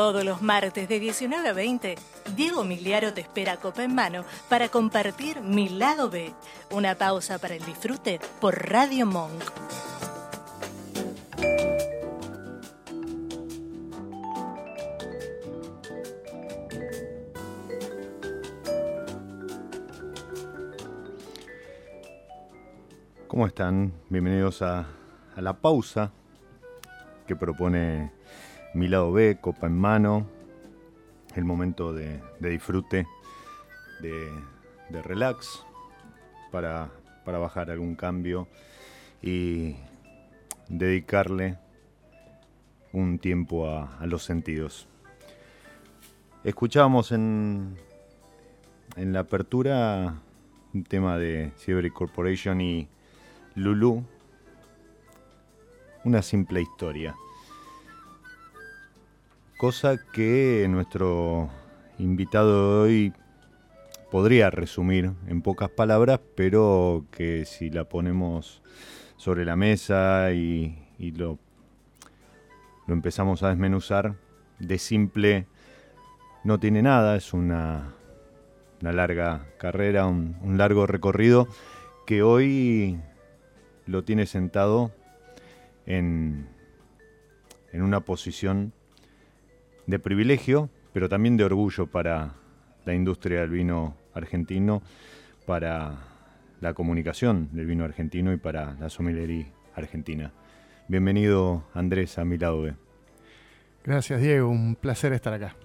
Todos los martes de 19 a 20, Diego Miliaro te espera copa en mano para compartir Mi Lado B, una pausa para el disfrute por Radio Monk. ¿Cómo están? Bienvenidos a la pausa que propone mi lado B, copa en mano, el momento de, disfrute, de, relax, para, bajar algún cambio y dedicarle un tiempo a, los sentidos. Escuchábamos en, en la apertura un tema de Cyber Corporation y Lulu, una simple historia cosa que nuestro invitado de hoy podría resumir en pocas palabras, pero que si la ponemos sobre la mesa y, lo, empezamos a desmenuzar, de simple no tiene nada, es una, larga carrera, un, largo recorrido que hoy lo tiene sentado en, en una posición de privilegio, pero también de orgullo para la industria del vino argentino, para la comunicación del vino argentino y para la sommeliería argentina. Bienvenido Andrés a mi lado Gracias Diego, un placer estar acá.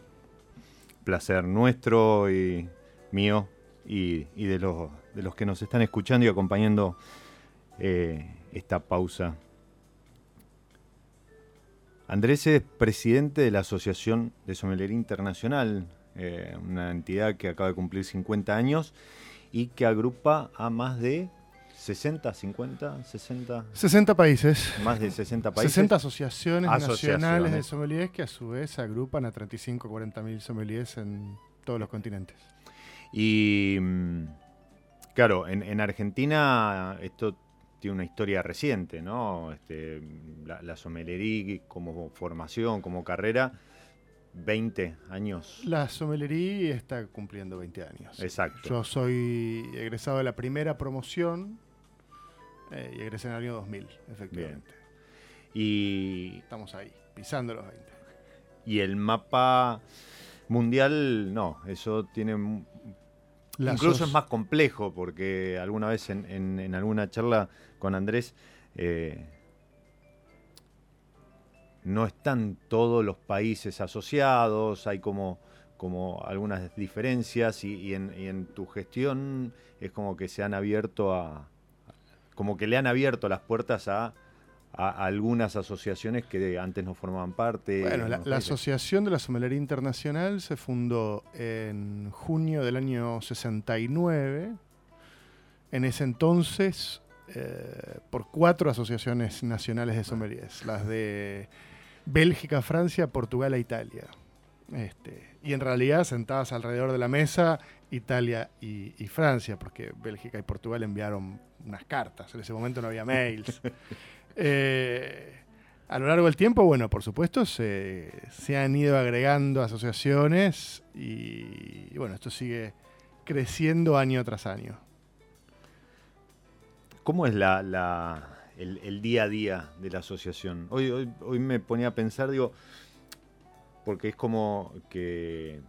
Placer nuestro y mío y, de, los, de los que nos están escuchando y acompañando eh, esta pausa. Andrés es presidente de la Asociación de Sommelería Internacional, eh, una entidad que acaba de cumplir 50 años y que agrupa a más de 60, 50, 60. 60 países. Más de 60 países. 60 asociaciones, nacionales de sommeliers que a su vez agrupan a 35, 40 mil sommeliers en todos los continentes. Y mm, claro, en, en Argentina esto tiene una historia reciente, ¿no? Este, la, la como formación, como carrera, 20 años. La sommelería está cumpliendo 20 años. Exacto. Yo soy egresado de la primera promoción eh, y egresé en el año 2000, efectivamente. Y... Estamos ahí, pisando los 20. Y el mapa mundial, no, eso tiene... Incluso es más complejo porque alguna vez en alguna charla con Andrés, eh, no están todos los países asociados, hay como, como algunas diferencias y, en, tu gestión es como que se han abierto a, como que le han abierto las puertas a, algunas asociaciones que antes no formaban parte. Bueno, la, la, Asociación de la Sommelería Internacional se fundó en junio del año 69. En ese entonces eh, por cuatro asociaciones nacionales de sommeliers, las de Bélgica, Francia, Portugal e Italia. Este, y en realidad sentadas alrededor de la mesa, Italia y, Francia, porque Bélgica y Portugal enviaron unas cartas, en ese momento no había mails. Eh, a lo largo del tiempo, bueno, por supuesto, se, han ido agregando asociaciones y, bueno, esto sigue creciendo año tras año. ¿Cómo es la, el, día a día de la asociación? Hoy, hoy, me ponía a pensar, digo, porque es como que,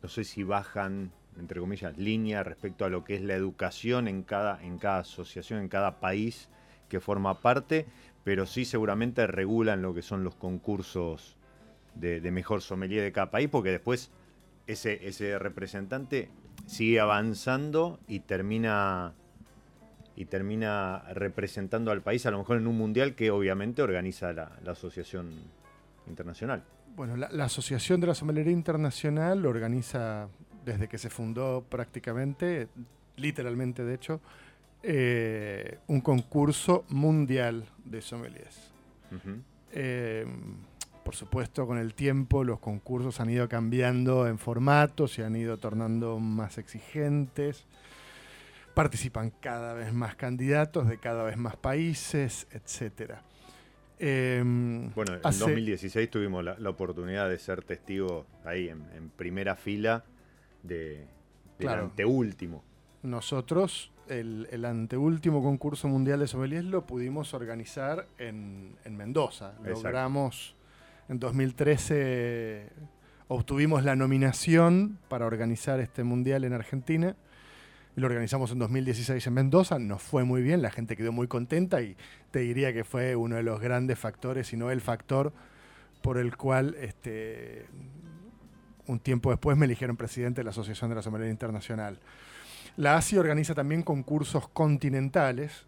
no sé si bajan, entre comillas, línea respecto a lo que es la educación en cada, en cada asociación, en cada país que forma parte, pero sí seguramente regulan lo que son los concursos de, de mejor sommelier de cada país, porque después ese, ese representante sigue avanzando y termina y termina representando al país, a lo mejor en un mundial que obviamente organiza la, Asociación Internacional. Bueno, la, Asociación de la Sommelería Internacional organiza desde que se fundó prácticamente, literalmente de hecho, eh, un concurso mundial de sommeliers. Eh, por supuesto, con el tiempo los concursos han ido cambiando en formato, se han ido tornando más exigentes participan cada vez más candidatos de cada vez más países, etc. Em, bueno, en 2016 tuvimos la, oportunidad de ser testigos ahí en, primera fila de, del anteúltimo. Nosotros, el, anteúltimo concurso mundial de sommeliers lo pudimos organizar en, Mendoza. Logramos en 2013 obtuvimos la nominación para organizar este mundial en Argentina lo organizamos en 2016 en Mendoza, nos fue muy bien, la gente quedó muy contenta y te diría que fue uno de los grandes factores, si no el factor por el cual este, un tiempo después me eligieron presidente de la Asociación de la Sommelier Internacional. La ASI organiza también concursos continentales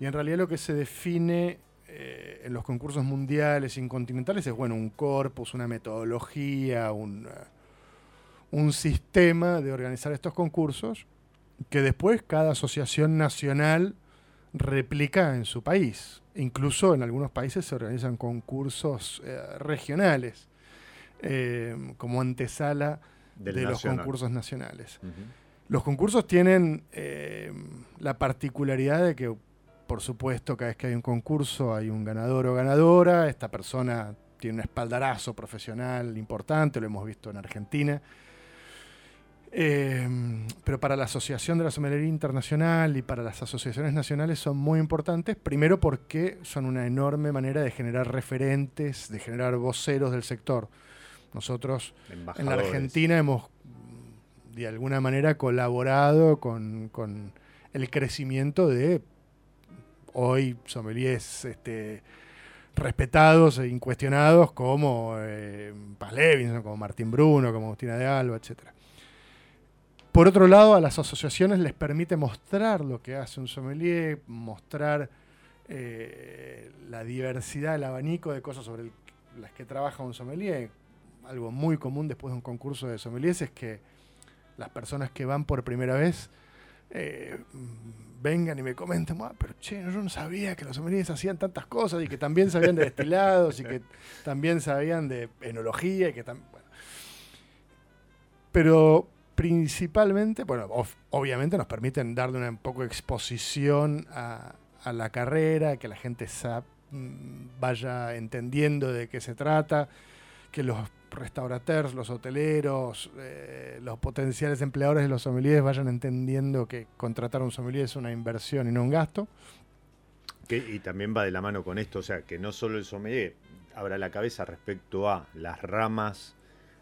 y en realidad lo que se define eh, en los concursos mundiales y continentales es bueno, un corpus, una metodología, un, un sistema de organizar estos concursos que después cada asociación nacional replica en su país. Incluso en algunos países se organizan concursos eh, regionales eh, como antesala de los concursos nacionales. Los concursos tienen eh, la particularidad de que, por supuesto, cada vez que hay un concurso hay un ganador o ganadora, esta persona tiene un espaldarazo profesional importante, lo hemos visto en Argentina. Em, pero para la Asociación de la Sommelería Internacional y para las asociaciones nacionales son muy importantes, primero porque son una enorme manera de generar referentes, de generar voceros del sector. Nosotros en la Argentina hemos de alguna manera colaborado con, el crecimiento de hoy sommeliers este, respetados e incuestionados como eh, Paz Levinson, como Martín Bruno, como Agustina de Alba, etc. Por otro lado, a las asociaciones les permite mostrar lo que hace un sommelier, mostrar eh, la diversidad, el abanico de cosas sobre las que trabaja un sommelier. Algo muy común después de un concurso de sommeliers es que las personas que van por primera vez eh, vengan y me comenten, ah, pero che, yo no sabía que los sommeliers hacían tantas cosas y que también sabían de destilados y que también sabían de enología y que también... Pero principalmente, bueno, obviamente nos permiten darle una un poco de exposición a, a la carrera, que la gente mm, vaya entendiendo de qué se trata, que los restaurateurs, los hoteleros, eh, los potenciales empleadores de los sommeliers vayan entendiendo que contratar a un sommelier es una inversión y no un gasto. y también va de la mano con esto, o sea, que no solo el sommelier abra la cabeza respecto a las ramas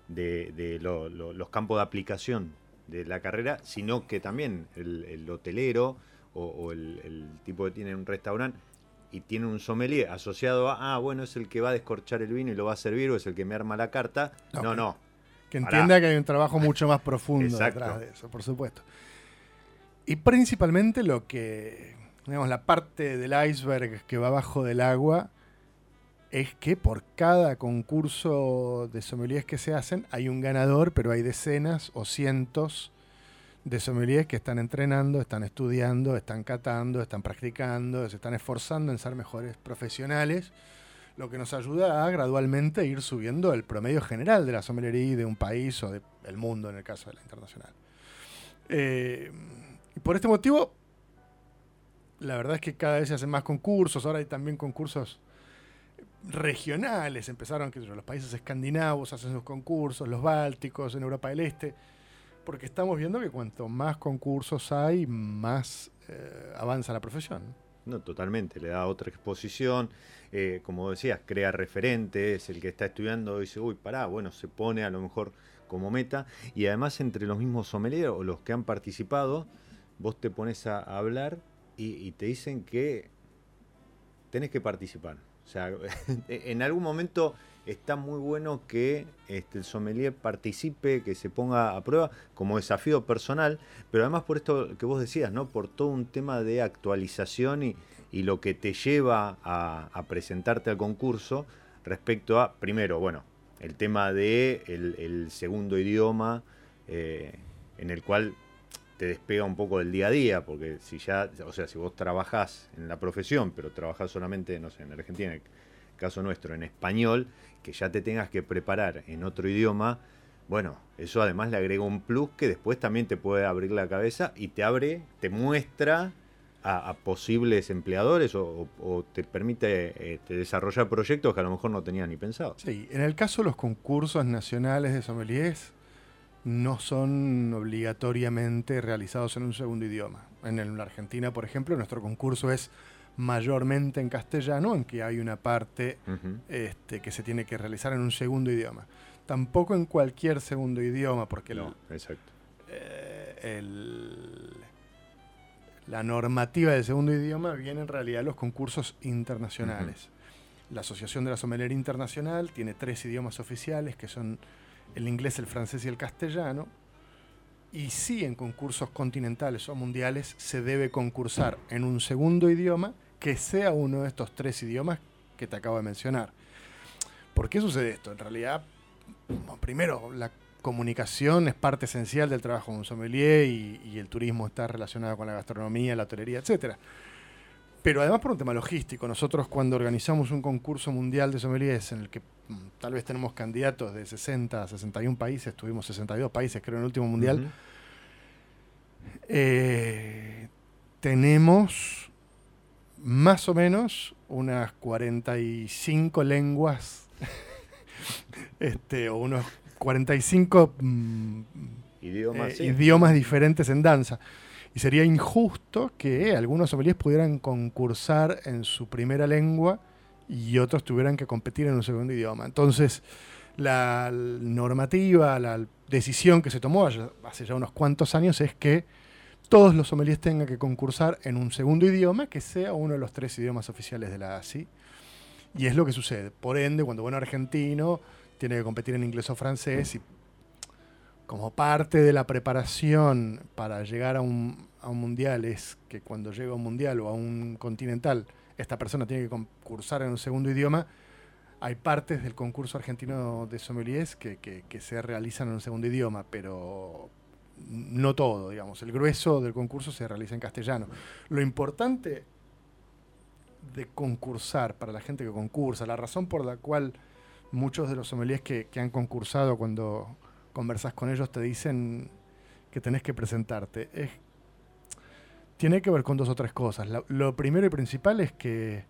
de, los campos de aplicación de la carrera, sino que también el, hotelero o, el, tipo que tiene un restaurante y tiene un sommelier asociado a, ah, bueno, es el que va a descorchar el vino y lo va a servir o es el que me arma la carta. No, no. Que, entienda que hay un trabajo mucho más profundo detrás de eso, por supuesto. Y principalmente lo que, digamos, la parte del iceberg que va abajo del agua es que por cada concurso de sommeliers que se hacen hay un ganador, pero hay decenas o cientos de sommeliers que están entrenando, están estudiando, están catando, están practicando, se están esforzando en ser mejores profesionales, lo que nos ayuda a gradualmente ir subiendo el promedio general de la sommelería de un país o del mundo en el caso de la internacional. Eh, y por este motivo, la verdad es que cada vez se hacen más concursos, ahora hay también concursos regionales, empezaron que los países escandinavos hacen sus concursos, los bálticos, en Europa del Este porque estamos viendo que cuanto más concursos hay, más eh, avanza la profesión. No, totalmente, le da otra exposición, eh, como decías, crea referentes, el que está estudiando dice, uy, pará, bueno, se pone a lo mejor como meta, y además entre los mismos sommeliers o los que han participado, vos te pones a hablar y te dicen que tenés que participar. O sea, en algún momento está muy bueno que este, el sommelier participe, que se ponga a prueba como desafío personal, pero además por esto que vos decías, ¿no? Por todo un tema de actualización y, lo que te lleva a, presentarte al concurso respecto a, primero, bueno, el tema de el, segundo idioma, eh, en el cual te despega un poco del día a día, porque si ya, o sea, si vos trabajás en la profesión, pero trabajás solamente, no sé, en Argentina, caso nuestro, en español, que ya te tengas que preparar en otro idioma, bueno, eso además le agrega un plus que después también te puede abrir la cabeza y te abre, te muestra a, posibles empleadores o, te permite este, desarrollar proyectos que a lo mejor no tenías ni pensado. Sí, en el caso de los concursos nacionales de sommeliers, no son obligatoriamente realizados en un segundo idioma. En la Argentina, por ejemplo, nuestro concurso es mayormente en castellano, en que hay una parte este, que se tiene que realizar en un segundo idioma. Tampoco en cualquier segundo idioma, porque no, exacto. Eh, la normativa del segundo idioma viene en realidad de los concursos internacionales. La Asociación de la Sommelier Internacional tiene tres idiomas oficiales, que son el inglés, el francés y el castellano. Y sí, en concursos continentales o mundiales se debe concursar en un segundo idioma que sea uno de estos tres idiomas que te acabo de mencionar. ¿Por qué sucede esto? En realidad, primero, la comunicación es parte esencial del trabajo de un sommelier y, el turismo está relacionado con la gastronomía, la hotelería, etc. Pero además por un tema logístico, nosotros cuando organizamos un concurso mundial de sommeliers en el que tal vez tenemos candidatos de 60 a 61 países, tuvimos 62 países creo en el último mundial, eh, tenemos más o menos unas 45 lenguas, este, o unos 45 mm, idiomas, eh, idiomas diferentes en danza. Y sería injusto que algunos sommeliers pudieran concursar en su primera lengua y otros tuvieran que competir en un segundo idioma. Entonces, La normativa, la decisión que se tomó hace ya unos cuantos años es que todos los sommeliers tengan que concursar en un segundo idioma que sea uno de los tres idiomas oficiales de la ASI. Y es lo que sucede. Por ende, cuando un argentino tiene que competir en inglés o francés y como parte de la preparación para llegar a un, a un mundial es que cuando llega a un mundial o a un continental, esta persona tiene que concursar en un segundo idioma, hay partes del concurso argentino de sommeliers que, se realizan en un segundo idioma, pero no todo, digamos. El grueso del concurso se realiza en castellano. Lo importante de concursar para la gente que concursa, la razón por la cual muchos de los sommeliers que, que han concursado cuando conversas con ellos te dicen que tenés que presentarte, es tiene que ver con dos o tres cosas. Lo, primero y principal es que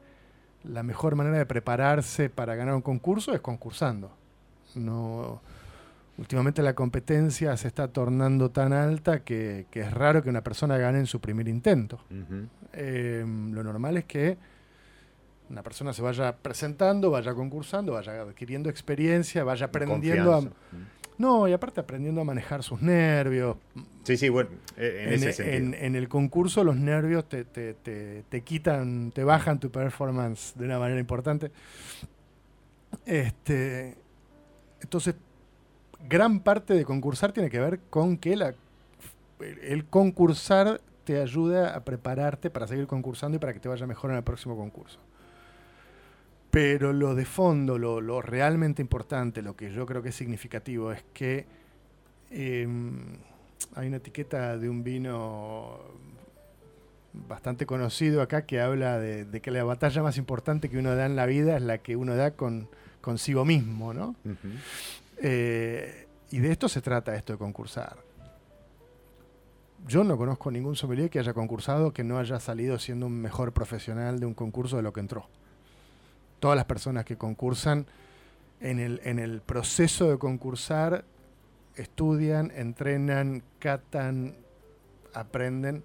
la mejor manera de prepararse para ganar un concurso es concursando. No, últimamente la competencia se está tornando tan alta que, es raro que una persona gane en su primer intento. Em, lo normal es que una persona se vaya presentando, vaya concursando, vaya adquiriendo experiencia, vaya aprendiendo a... No, y aparte aprendiendo a manejar sus nervios. Sí, sí, bueno, e, en, ese sentido. En, el concurso los nervios te, te, te, quitan, te bajan tu performance de una manera importante. Este, entonces, gran parte de concursar tiene que ver con que la, el concursar te ayuda a prepararte para seguir concursando y para que te vaya mejor en el próximo concurso. Pero lo de fondo, lo, realmente importante, lo que yo creo que es significativo, es que em, hay una etiqueta de un vino bastante conocido acá que habla de, que la batalla más importante que uno da en la vida es la que uno da con consigo mismo, ¿no? Eh, y de esto se trata esto de concursar. Yo no conozco ningún sommelier que haya concursado que no haya salido siendo un mejor profesional de un concurso de lo que entró todas las personas que concursan en el, en el proceso de concursar estudian, entrenan, catan, aprenden.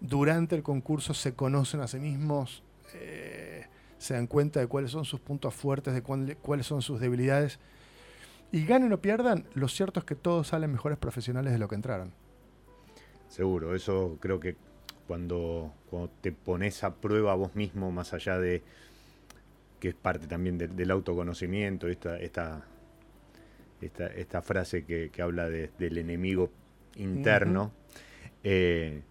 Durante el concurso se conocen a sí mismos, eh, se dan cuenta de cuáles son sus puntos fuertes, de cuáles son sus debilidades. Y ganen o pierdan, lo cierto es que todos salen mejores profesionales de lo que entraron. Seguro, eso creo que cuando, cuando te pones a prueba vos mismo, más allá de, que es parte también del autoconocimiento, esta, esta, esta, frase que, habla del enemigo interno, eh,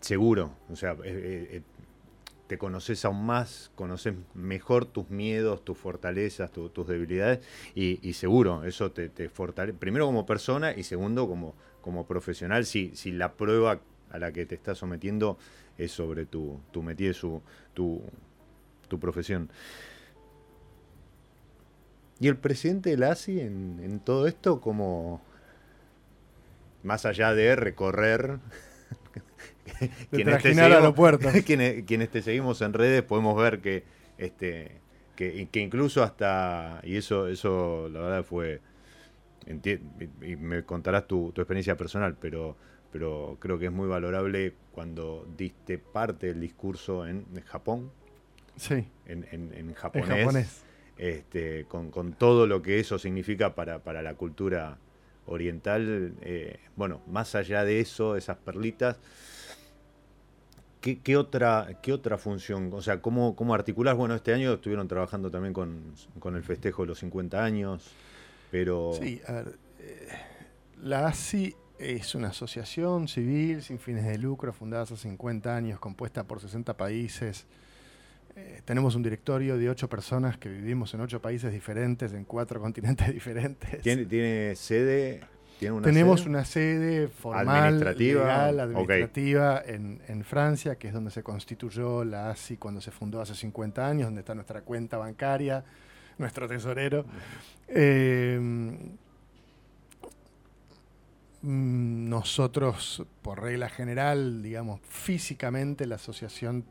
seguro, o sea, eh, eh, te conoces aún más, conoces mejor tus miedos, tus fortalezas, tus debilidades, y, seguro, eso te, fortalece, primero como persona y segundo como, como profesional, si, si la prueba a la que te estás sometiendo es sobre tu, tu métier, su, tu, tu profesión. ¿Y el presidente de la ASI en, todo esto, como más allá de recorrer quienes, te seguimos, quienes, te seguimos en redes podemos ver que este que, incluso hasta y eso eso la verdad fue y me contarás tu, experiencia personal pero pero creo que es muy valorable cuando diste parte del discurso en, Japón. Sí. En, en japonés este, con, todo lo que eso significa para, la cultura oriental. Eh, bueno, más allá de eso, esas perlitas, ¿qué, otra, qué otra función? O sea, ¿cómo, ¿cómo articular? Bueno, este año estuvieron trabajando también con, el festejo de los 50 años, pero... Sí, a ver, eh, la ASI es una asociación civil sin fines de lucro fundada hace 50 años, compuesta por 60 países. Eh, tenemos un directorio de ocho personas que vivimos en ocho países diferentes, en cuatro continentes diferentes. ¿Tiene, sede? Tenemos una sede formal, administrativa, administrativa en, Francia, que es donde se constituyó la ASI cuando se fundó hace 50 años, donde está nuestra cuenta bancaria, nuestro tesorero. Eh, mm, nosotros, por regla general, digamos, físicamente la asociación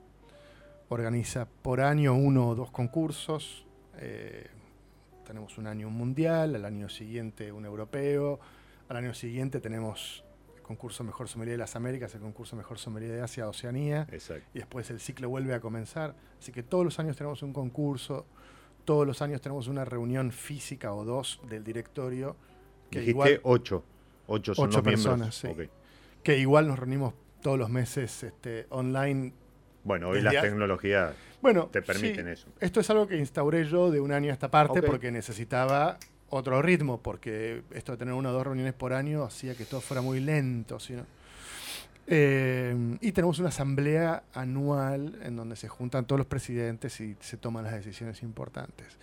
organiza por año uno o dos concursos. Eh, tenemos un año un mundial, al año siguiente un europeo, al año siguiente tenemos el concurso Mejor Sommelier de las Américas, el concurso Mejor Sommelier de Asia, Oceanía, y después el ciclo vuelve a comenzar. Así que todos los años tenemos un concurso, todos los años tenemos una reunión física o dos del directorio. Que Dijiste igual, ocho. Ocho son ocho personas, sí. Que igual nos reunimos todos los meses este, online. Bueno, hoy las tecnologías te permiten eso. Esto es algo que instauré yo de un año a esta parte porque necesitaba otro ritmo, porque esto de tener una o dos reuniones por año hacía que todo fuera muy lento. Eh, y tenemos una asamblea anual en donde se juntan todos los presidentes y se toman las decisiones importantes.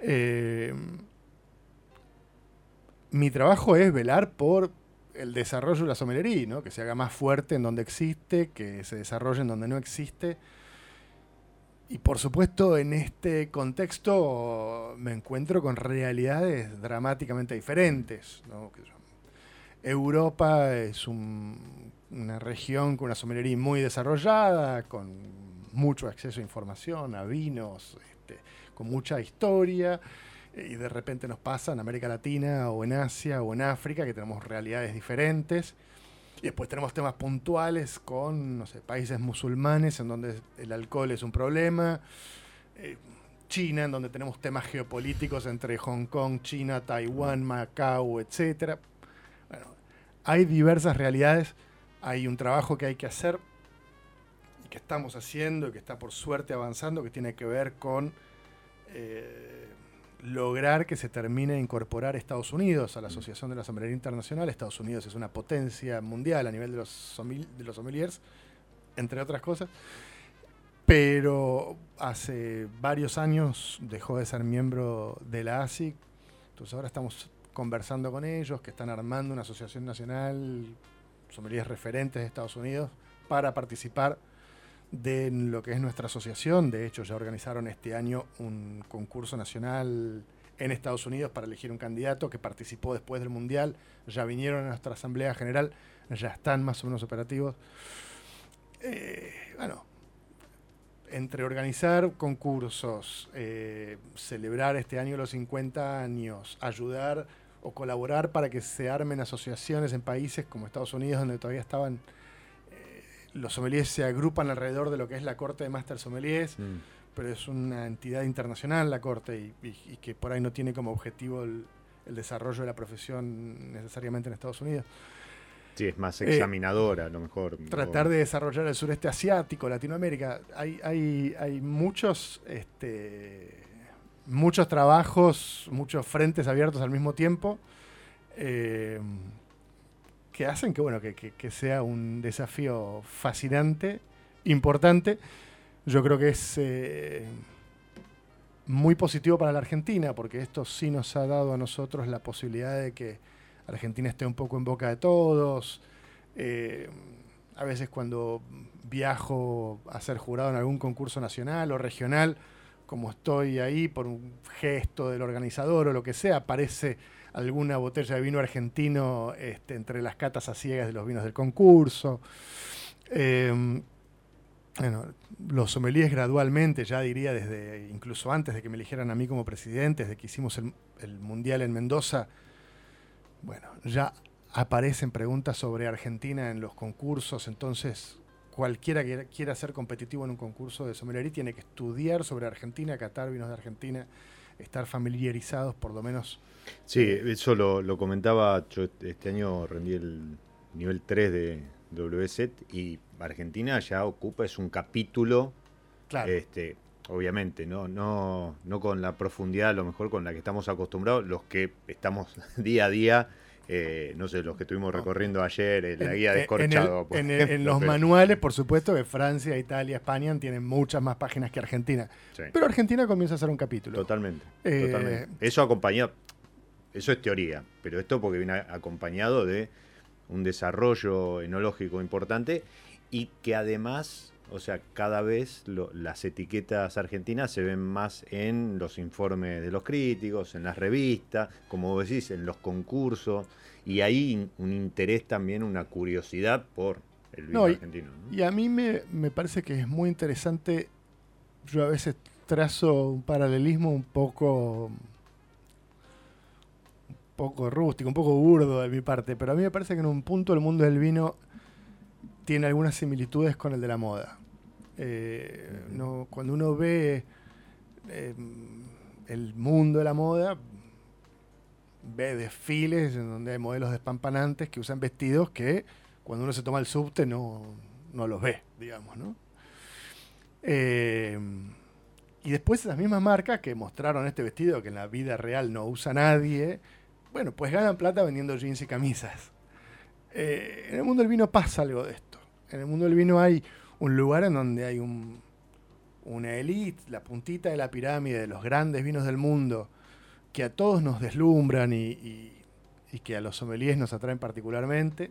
Eh, mi trabajo es velar por el desarrollo de la somelería, que se haga más fuerte en donde existe, que se desarrolle en donde no existe. Y por supuesto, en este contexto me encuentro con realidades dramáticamente diferentes. Europa es una región con una somelería muy desarrollada, con mucho acceso a información, a vinos, este, con mucha historia y de repente nos pasa en América Latina o en Asia o en África que tenemos realidades diferentes. Y después tenemos temas puntuales con, no sé, países musulmanes en donde el alcohol es un problema. Eh, China, en donde tenemos temas geopolíticos entre Hong Kong, China, Taiwán, Macao, etc. Bueno, hay diversas realidades. Hay un trabajo que hay que hacer y que estamos haciendo y que está por suerte avanzando, que tiene que ver con eh, lograr que se termine de incorporar Estados Unidos a la Asociación de la Sommelería Internacional. Estados Unidos es una potencia mundial a nivel de los, sommeliers, entre otras cosas. Pero hace varios años dejó de ser miembro de la ASIC. Entonces ahora estamos conversando con ellos, que están armando una asociación nacional, sommeliers referentes de Estados Unidos, para participar de lo que es nuestra asociación. De hecho, ya organizaron este año un concurso nacional en Estados Unidos para elegir un candidato que participó después del Mundial. Ya vinieron a nuestra Asamblea General, ya están más o menos operativos. Eh, bueno, entre organizar concursos, eh, celebrar este año los 50 años, ayudar o colaborar para que se armen asociaciones en países como Estados Unidos, donde todavía estaban los sommeliers se agrupan alrededor de lo que es la Corte de Master Sommeliers, mm. pero es una entidad internacional la Corte y, que por ahí no tiene como objetivo el, desarrollo de la profesión necesariamente en Estados Unidos. Sí, es más examinadora, a lo mejor. Tratar de desarrollar el sureste asiático, Latinoamérica. Hay, hay, hay muchos, este, muchos trabajos, muchos frentes abiertos al mismo tiempo. Eh, que hacen que, bueno, que, sea un desafío fascinante, importante. Yo creo que es eh, muy positivo para la Argentina, porque esto sí nos ha dado a nosotros la posibilidad de que Argentina esté un poco en boca de todos. Eh, a veces cuando viajo a ser jurado en algún concurso nacional o regional, como estoy ahí por un gesto del organizador o lo que sea, aparece alguna botella de vino argentino este, entre las catas a ciegas de los vinos del concurso. Em, bueno, los sommeliers gradualmente, ya diría desde incluso antes de que me eligieran a mí como presidente, desde que hicimos el, Mundial en Mendoza, bueno, ya aparecen preguntas sobre Argentina en los concursos, entonces cualquiera que quiera ser competitivo en un concurso de sommelería tiene que estudiar sobre Argentina, catar vinos de Argentina, estar familiarizados por lo menos Sí, eso lo, comentaba, yo este año rendí el nivel 3 de WSET y Argentina ya ocupa, es un capítulo, este, obviamente, ¿no? No, no con la profundidad a lo mejor con la que estamos acostumbrados, los que estamos día a día eh, no sé, los que estuvimos recorriendo ayer, en, la guía descorchado. En, los manuales, por supuesto, que Francia, Italia, España tienen muchas más páginas que Argentina. Pero Argentina comienza a ser un capítulo. Totalmente. Eh, totalmente. Eso acompañado eso es teoría, pero esto porque viene acompañado de un desarrollo enológico importante y que además, o sea, cada vez las etiquetas argentinas se ven más en los informes de los críticos, en las revistas, como decís, en los concursos, y hay un interés también, una curiosidad por el vino argentino. Y a mí me, me parece que es muy interesante, yo a veces trazo un paralelismo un poco poco rústico, un poco burdo de mi parte, pero a mí me parece que en un punto el mundo del vino tiene algunas similitudes con el de la moda. Eh, cuando uno ve, eh, el mundo de la moda ve desfiles en donde hay modelos despampanantes que usan vestidos que cuando uno se toma el subte no, no los ve, digamos, ¿no? Eh, y después esas mismas marcas que mostraron este vestido que en la vida real no usa nadie, bueno, pues ganan plata vendiendo jeans y camisas. Eh, en el mundo del vino pasa algo de esto. En el mundo del vino hay un lugar en donde hay un, una elite, la puntita de la pirámide de los grandes vinos del mundo, que a todos nos deslumbran y, y que a los sommeliers nos atraen particularmente,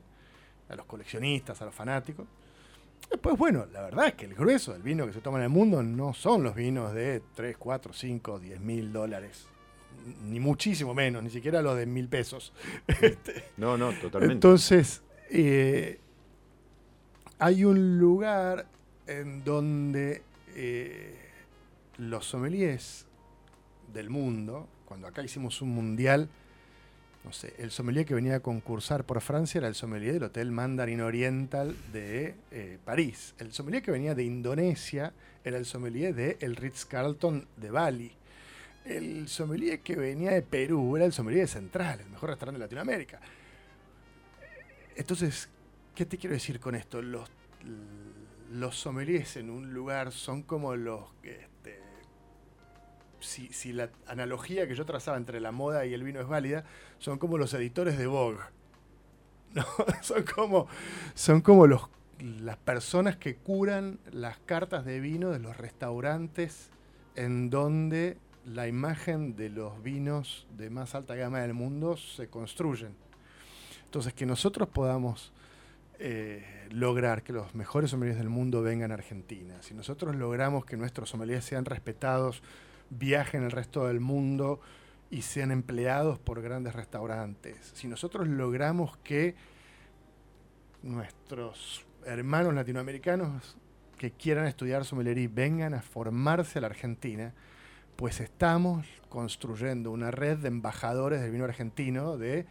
a los coleccionistas, a los fanáticos. Después, bueno, la verdad es que el grueso del vino que se toma en el mundo no son los vinos de 3, 4, 5, 10 mil dólares. Ni muchísimo menos, ni siquiera los de mil pesos. No, no, totalmente. Entonces, eh, hay un lugar en donde eh, los sommeliers del mundo, cuando acá hicimos un mundial, no sé, el sommelier que venía a concursar por Francia era el sommelier del Hotel Mandarin Oriental de eh, París. El sommelier que venía de Indonesia era el sommelier de el Ritz-Carlton de Bali. El sommelier que venía de Perú era el sommelier de Central, el mejor restaurante de Latinoamérica. Entonces, ¿qué te quiero decir con esto? Los, los sommeliers en un lugar son como los si, la analogía que yo trazaba entre la moda y el vino es válida, son como los editores de Vogue. son como, son como los, las personas que curan las cartas de vino de los restaurantes en donde la imagen de los vinos de más alta gama del mundo se construyen. Entonces, que nosotros podamos eh, lograr que los mejores sommeliers del mundo vengan a Argentina, si nosotros logramos que nuestros sommeliers sean respetados viajen el resto del mundo y sean empleados por grandes restaurantes. Si nosotros logramos que nuestros hermanos latinoamericanos que quieran estudiar sommelería vengan a formarse a la Argentina, pues estamos construyendo una red de embajadores del vino argentino, de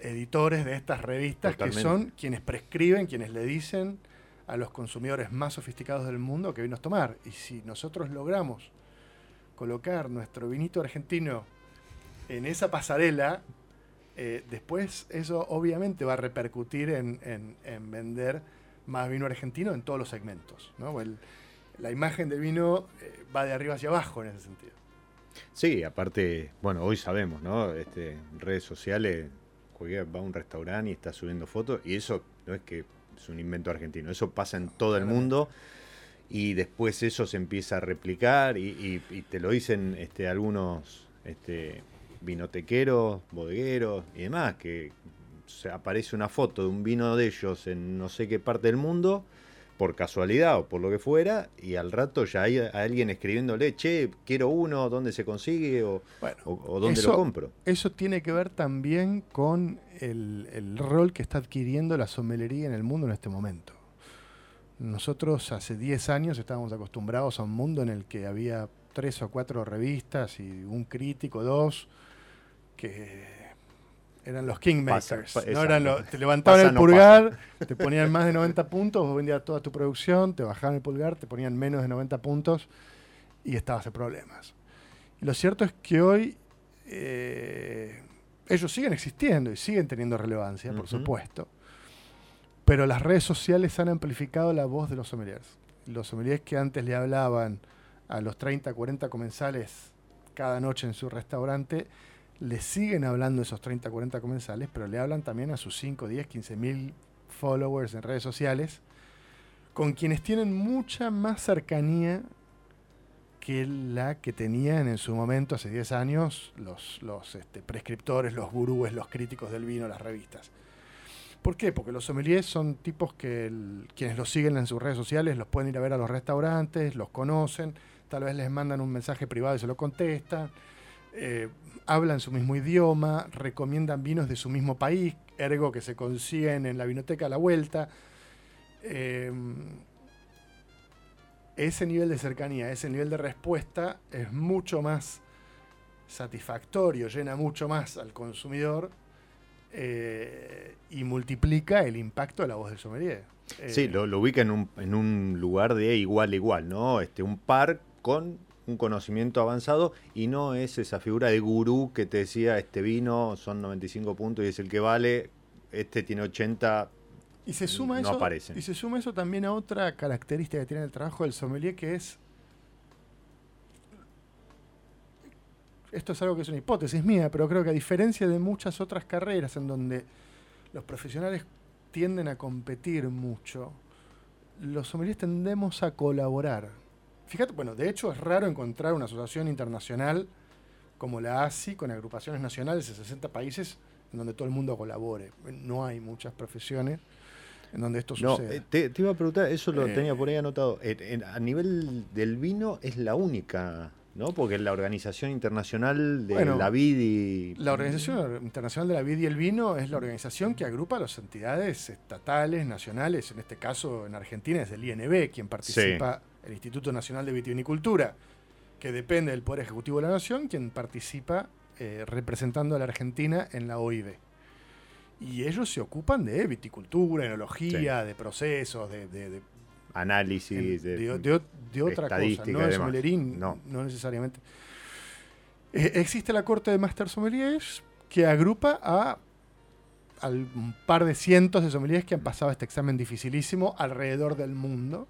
editores de estas revistas que son quienes prescriben, quienes le dicen a los consumidores más sofisticados del mundo que vinos tomar. Y si nosotros logramos colocar nuestro vinito argentino en esa pasarela, eh, después eso obviamente va a repercutir en, vender más vino argentino en todos los segmentos. la imagen del vino eh, va de arriba hacia abajo en ese sentido. Sí, aparte, bueno, hoy sabemos, ¿no? Este, redes sociales, cualquiera va a un restaurante y está subiendo fotos, y eso no es que es un invento argentino, eso pasa en todo el mundo y después eso se empieza a replicar y, te lo dicen este, algunos este, vinotequeros, bodegueros y demás, que se aparece una foto de un vino de ellos en no sé qué parte del mundo, por casualidad o por lo que fuera, y al rato ya hay alguien escribiéndole, che, quiero uno, ¿dónde se consigue o, dónde lo compro? Eso tiene que ver también con el, el rol que está adquiriendo la somelería en el mundo en este momento. Nosotros hace 10 años estábamos acostumbrados a un mundo en el que había tres o cuatro revistas y un crítico, dos, que eran los kingmakers. ¿no? eran te levantaban el pulgar, te ponían más de 90 puntos, vos vendías toda tu producción, te bajaban el pulgar, te ponían menos de 90 puntos y estabas en problemas. Y lo cierto es que hoy eh, ellos siguen existiendo y siguen teniendo relevancia, por supuesto. Pero las redes sociales han amplificado la voz de los sommeliers. Los sommeliers que antes le hablaban a los 30, 40 comensales cada noche en su restaurante, le siguen hablando esos 30, 40 comensales, pero le hablan también a sus 5, 10, 15 mil followers en redes sociales, con quienes tienen mucha más cercanía que la que tenían en su momento, hace 10 años, los, los este, prescriptores, los gurúes, los críticos del vino, las revistas. ¿Por qué? Porque los sommeliers son tipos que quienes los siguen en sus redes sociales los pueden ir a ver a los restaurantes, los conocen, tal vez les mandan un mensaje privado y se lo contestan, eh, hablan su mismo idioma, recomiendan vinos de su mismo país, ergo que se consiguen en la vinoteca a la vuelta. Em, ese nivel de cercanía, ese nivel de respuesta es mucho más satisfactorio, llena mucho más al consumidor eh, y multiplica el impacto de la voz del sommelier. sí, eh, lo, ubica en un, lugar de igual a igual, ¿no? Este, un par con un conocimiento avanzado y no es esa figura de gurú que te decía, este vino son 95 puntos y es el que vale, este tiene 80, y se suma no eso, aparecen. Y se suma eso también a otra característica que tiene el trabajo del sommelier, que es. Esto es algo que es una hipótesis mía, pero creo que a diferencia de muchas otras carreras en donde los profesionales tienden a competir mucho, los sommeliers tendemos a colaborar. Fíjate, bueno, de hecho es raro encontrar una asociación internacional como la ASI, con agrupaciones nacionales de 60 países, en donde todo el mundo colabore. No hay muchas profesiones en donde esto No, sucede. eh, te, te iba a preguntar, eso lo Eh, tenía por ahí anotado. Eh, en- a nivel del vino es la única, ¿no? Porque la Organización Internacional de Bueno, la Vid y... La Organización Internacional de la Vid y el Vino es la organización que agrupa a las entidades estatales, nacionales, en este caso en Argentina es el INB quien participa, el Instituto Nacional de Vitivinicultura, que depende del Poder Ejecutivo de la Nación, quien participa eh, representando a la Argentina en la OIB. Y ellos se ocupan de viticultura, enología, de procesos, de, de- de análisis, en- de, de, de- otra cosa, no demás. sommelerín, No. no, necesariamente. Eh, existe la Corte de Master Sommeliers que agrupa a, al- un par de cientos de sommeliers que han pasado este examen dificilísimo alrededor del mundo.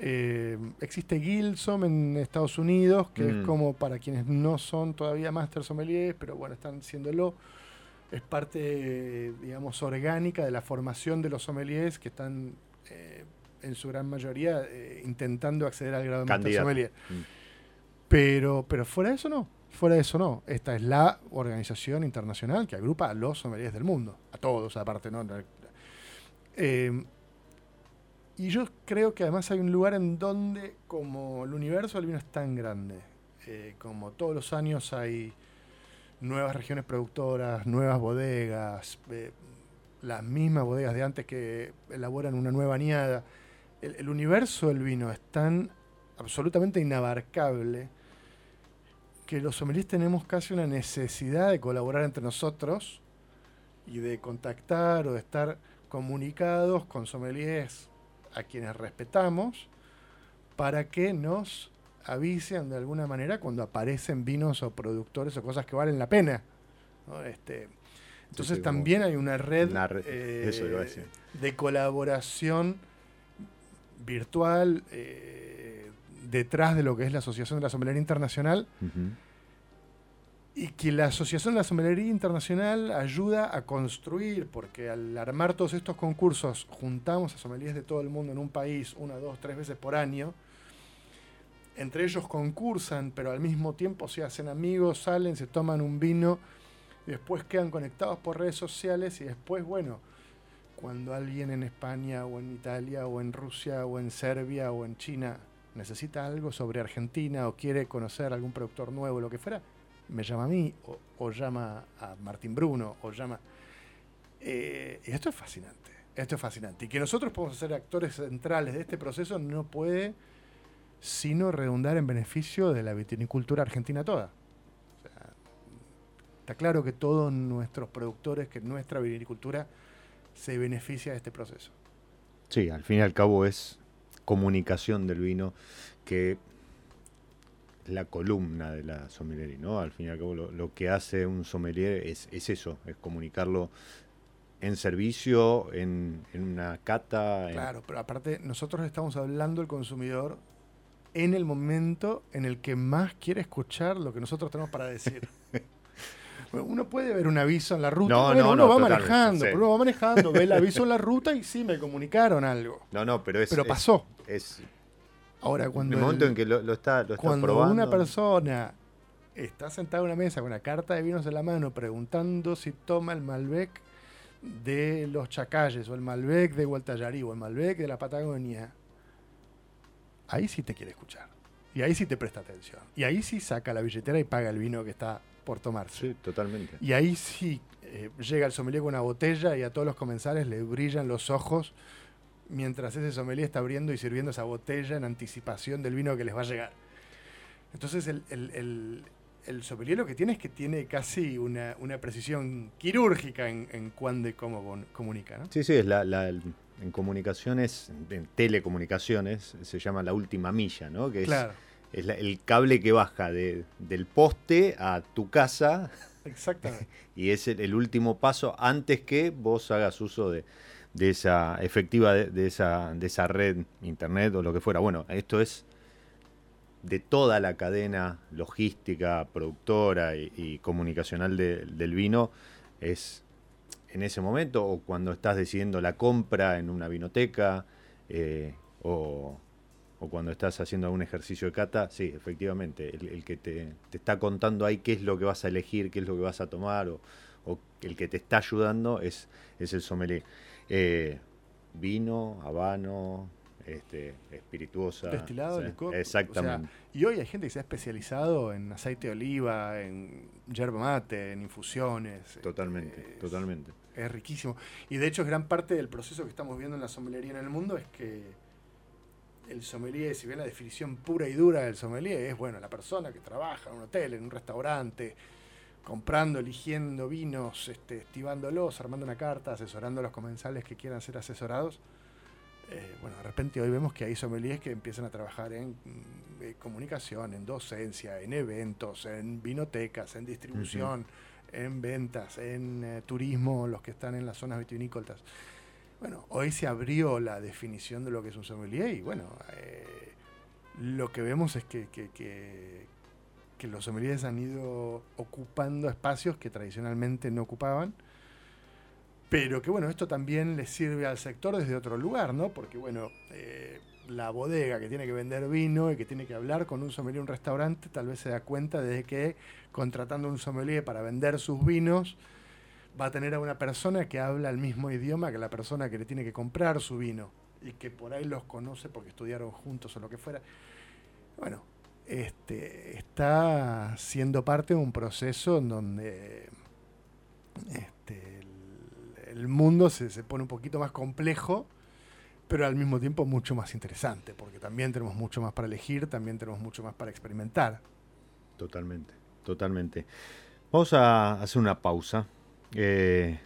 Eh, existe Gilsom en Estados Unidos, que Mm. es como para quienes no son todavía Master Sommeliers, pero bueno, están siéndolo. Es parte, digamos, orgánica de la formación de los sommeliers que están, eh, en su gran mayoría, eh, intentando acceder al grado de Master Candidato. Sommelier. Mm. Pero, pero fuera de eso no. Fuera de eso no. Esta es la organización internacional que agrupa a los sommeliers del mundo. A todos, aparte, ¿no? Eh, y yo creo que además hay un lugar en donde, como el universo del vino es tan grande, eh, como todos los años hay nuevas regiones productoras, nuevas bodegas, eh, las mismas bodegas de antes que elaboran una nueva añada. El, el universo del vino es tan absolutamente inabarcable que los sommeliers tenemos casi una necesidad de colaborar entre nosotros y de contactar o de estar comunicados con sommeliers a quienes respetamos para que nos avisen de alguna manera cuando aparecen vinos o productores o cosas que valen la pena. ¿no? Este, entonces sí, también hay una red, una red, eh, eso iba a decir. de colaboración virtual eh, detrás de lo que es la Asociación de la Sommelería Internacional. Y que la Asociación de la Sommelería Internacional ayuda a construir, porque al armar todos estos concursos juntamos a sommeliers de todo el mundo en un país una, dos, tres veces por año. Entre ellos concursan, pero al mismo tiempo se hacen amigos, salen, se toman un vino, después quedan conectados por redes sociales y después, bueno, cuando alguien en España o en Italia o en Rusia o en Serbia o en China necesita algo sobre Argentina o quiere conocer algún productor nuevo, lo que fuera, me llama a mí o, llama a Martín Bruno o llama... Eh, y esto es fascinante, esto es fascinante. Y que nosotros podemos ser actores centrales de este proceso no puede sino redundar en beneficio de la vitinicultura argentina toda. Está claro que todos nuestros productores, que nuestra vinicultura se beneficia de este proceso. Sí, al fin y al cabo es comunicación del vino que la columna de la sommelería, ¿no? Al fin y al cabo lo, lo que hace un sommelier es, es eso, es comunicarlo en servicio, en, en una cata. en- Claro, pero aparte nosotros estamos hablando al consumidor en el momento en el que más quiere escuchar lo que nosotros tenemos para decir. Uno puede ver un aviso en la ruta, No, bueno, no, uno no, va manejando, sí. uno va manejando, ve el aviso en la ruta y sí me comunicaron algo. No, no, pero es... Pero es- pasó. Es, Ahora, en cuando el momento el- en que lo, lo está, lo está Cuando probando... una persona está sentada en una mesa con una carta de vinos en la mano preguntando si toma el Malbec de los Chacalles o el Malbec de Gualtallarí o el Malbec de la Patagonia, ahí sí te quiere escuchar. Y ahí sí te presta atención. Y ahí sí saca la billetera y paga el vino que está por tomarse. Sí, totalmente. Y ahí sí eh, llega el sommelier con una botella y a todos los comensales le brillan los ojos mientras ese sommelier está abriendo y sirviendo esa botella en anticipación del vino que les va a llegar. Entonces el, el, el, el sommelier lo que tiene es que tiene casi una, una precisión quirúrgica en, en cuándo y cómo comunica. ¿no? Sí, sí, es la, la- en comunicaciones, en telecomunicaciones, se llama la última milla, ¿no? Que es el cable que baja del poste a tu casa. Exactamente. y es el, último paso antes que vos hagas uso de, esa efectiva de, esa, de esa red internet o lo que fuera. Bueno, esto es de toda la cadena logística, productora y, comunicacional del vino, es en ese momento o cuando estás decidiendo la compra en una vinoteca eh, o, cuando estás haciendo algún ejercicio de cata, sí, efectivamente, el, que te, está contando ahí qué es lo que vas a elegir, qué es lo que vas a tomar o, el que te está ayudando es, es el sommelier. Eh, vino, habano, este, espirituosa. Destilado, licor. Exactamente. y hoy hay gente que se ha especializado en aceite de oliva, en yerba mate, en infusiones. Totalmente, totalmente. Es riquísimo. Y de hecho, gran parte del proceso que estamos viendo en la sommelería en el mundo es que el sommelier, si bien la definición pura y dura del sommelier es, bueno, la persona que trabaja en un hotel, en un restaurante, comprando, eligiendo vinos, este, estivándolos, armando una carta, asesorando a los comensales que quieran ser asesorados eh, bueno, de repente hoy vemos que hay sommeliers que empiezan a trabajar en mm, eh, comunicación, en docencia, en eventos, en vinotecas, en distribución, en ventas, en eh, turismo, los que están en las zonas vitivinícolas. Bueno, hoy se abrió la definición de lo que es un sommelier y bueno, lo que vemos es que, que, que los sommeliers han ido ocupando espacios que tradicionalmente no ocupaban pero que bueno, esto también le sirve al sector desde otro lugar, ¿no? Porque bueno, eh, la bodega que tiene que vender vino y que tiene que hablar con un sommelier en un restaurante, tal vez se da cuenta de que contratando un sommelier para vender sus vinos, va a tener a una persona que habla el mismo idioma que la persona que le tiene que comprar su vino y que por ahí los conoce porque estudiaron juntos o lo que fuera. Bueno, este, está siendo parte de un proceso en donde este, el mundo se, se pone un poquito más complejo, pero al mismo tiempo mucho más interesante, porque también tenemos mucho más para elegir, también tenemos mucho más para experimentar. Totalmente, totalmente. Vamos a hacer una pausa. Eh,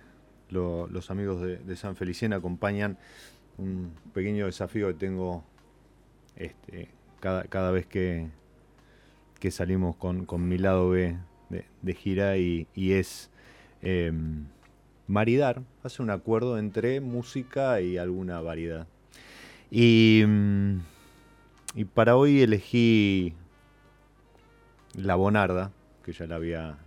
los amigos de, San Felicien acompañan un pequeño desafío que tengo este, cada, vez que, que salimos con, mi lado B de, gira y, es em, maridar, hace un acuerdo entre música y alguna variedad. Y, mm, y para hoy elegí La Bonarda, que ya la había,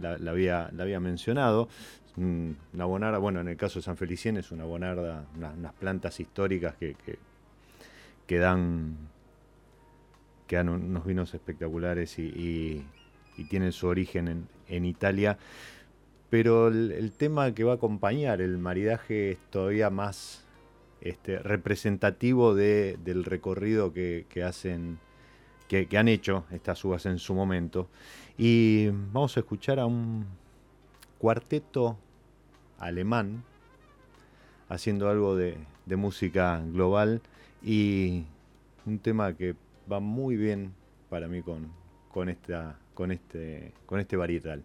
la, había, la había mencionado. Una bonarda, bueno, en el caso de San Felicien es una bonarda, unas plantas históricas que, que, que dan unos vinos espectaculares y, tienen su origen en, Italia pero el, tema que va a acompañar el maridaje es todavía más este, representativo del recorrido que, hacen, que, han hecho estas uvas en su momento. Y vamos a escuchar a un cuarteto alemán haciendo algo de, música global y un tema que va muy bien para mí con, con, esta, con, este, con este varietal.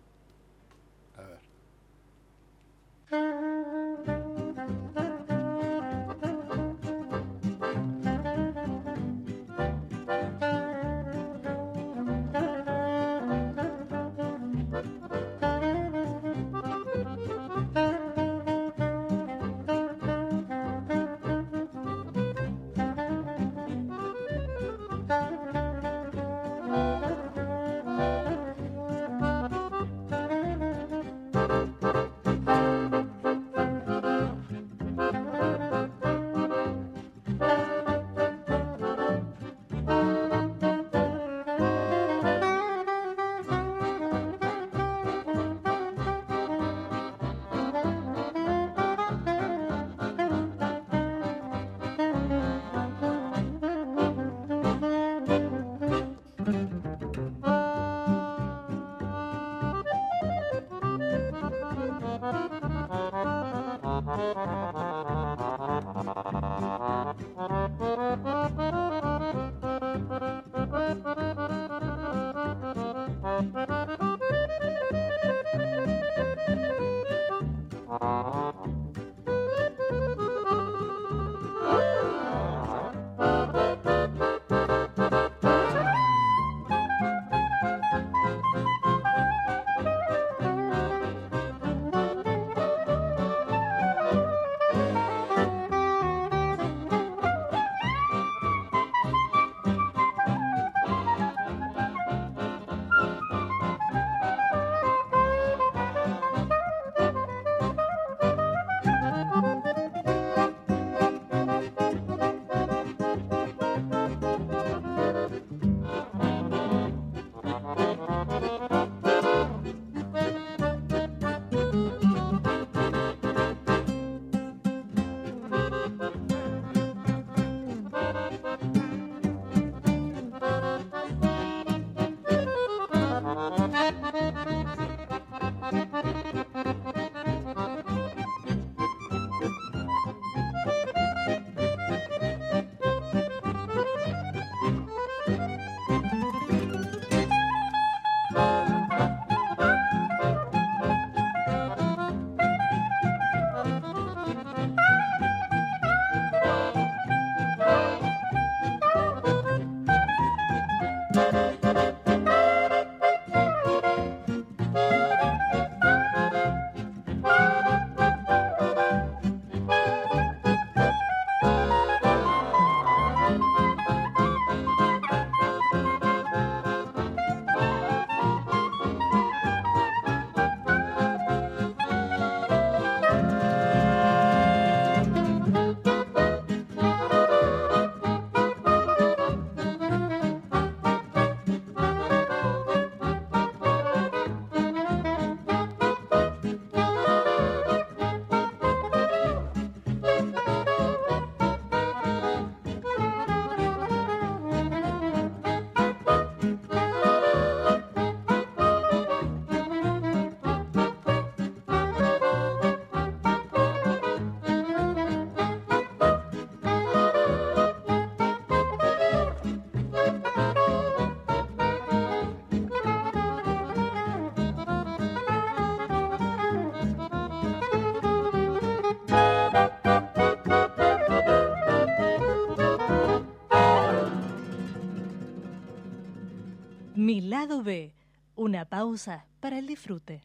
Lado B, una pausa para el disfrute.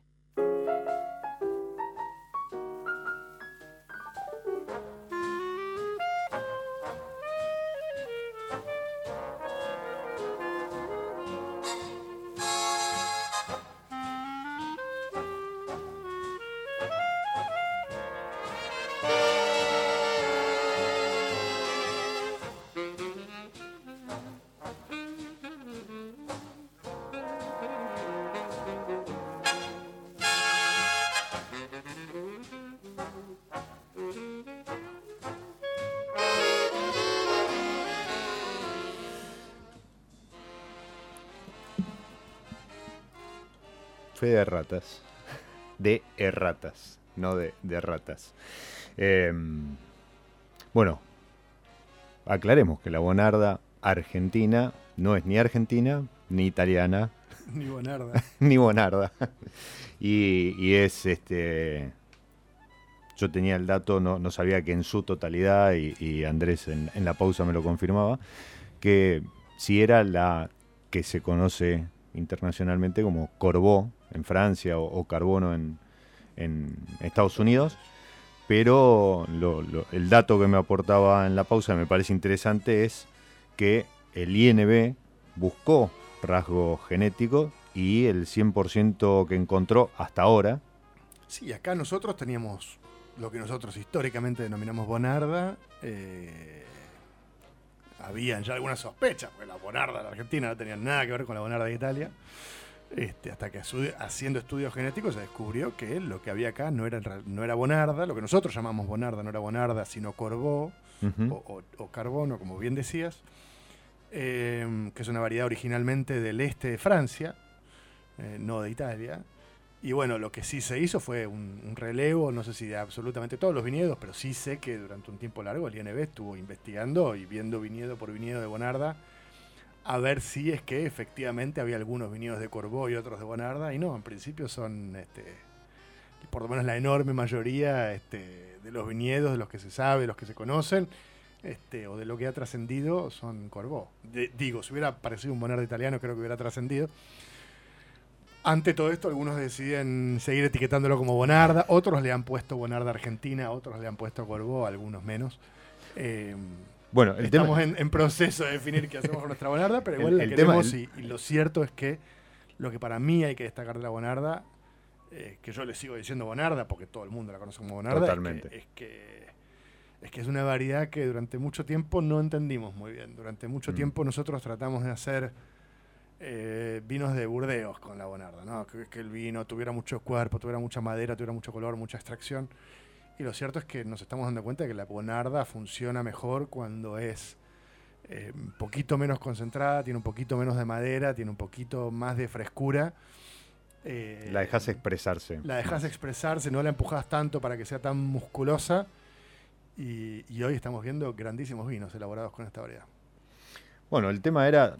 Fe de ratas. De erratas, no de, ratas. Em, bueno, aclaremos que la Bonarda argentina no es ni argentina, ni italiana. Ni Bonarda. ni Bonarda. y, es este. Yo tenía el dato, no, sabía que en su totalidad, y, Andrés en, en la pausa me lo confirmaba, que si era la que se conoce internacionalmente como Corbeau en Francia o, Carbono en, Estados Unidos. Pero el dato que me aportaba en la pausa me parece interesante es que el INB buscó rasgos genéticos y el 100% que encontró hasta ahora. Sí, acá nosotros teníamos lo que nosotros históricamente denominamos bonarda. Eh, habían ya algunas sospechas, porque la bonarda de la Argentina no tenía nada que ver con la bonarda de Italia. Este, hasta que haciendo estudios genéticos se descubrió que lo que había acá no era, no era bonarda, lo que nosotros llamamos bonarda no era bonarda, sino corbó o, carbono, como bien decías, em, que es una variedad originalmente del este de Francia, eh, no de Italia. Y bueno, lo que sí se hizo fue un, relevo, no sé si de absolutamente todos los viñedos, pero sí sé que durante un tiempo largo el INB estuvo investigando y viendo viñedo por viñedo de Bonarda a ver si es que efectivamente había algunos viñedos de Corbó y otros de Bonarda, y no, en principio son, este, por lo menos la enorme mayoría este, de los viñedos, de los que se sabe, de los que se conocen, este, o de lo que ha trascendido, son Corbó. digo, si hubiera aparecido un Bonarda italiano, creo que hubiera trascendido. Ante todo esto, algunos deciden seguir etiquetándolo como Bonarda, otros le han puesto Bonarda Argentina, otros le han puesto Corbó, algunos menos. Eh, bueno, Estamos en, proceso de definir qué hacemos con nuestra bonarda, pero igual el, la queremos y, lo cierto es que lo que para mí hay que destacar de la bonarda, eh, que yo le sigo diciendo bonarda porque todo el mundo la conoce como bonarda, Es, que, es, que, es una variedad que durante mucho tiempo no entendimos muy bien. Durante mucho mm. tiempo nosotros tratamos de hacer eh, vinos de Burdeos con la bonarda, ¿no? que, que el vino tuviera mucho cuerpo, tuviera mucha madera, tuviera mucho color, mucha extracción. Y lo cierto es que nos estamos dando cuenta de que la bonarda funciona mejor cuando es eh, un poquito menos concentrada, tiene un poquito menos de madera, tiene un poquito más de frescura. Eh, la dejas expresarse. La dejas expresarse, no la empujas tanto para que sea tan musculosa. Y, hoy estamos viendo grandísimos vinos elaborados con esta variedad. Bueno, el tema era,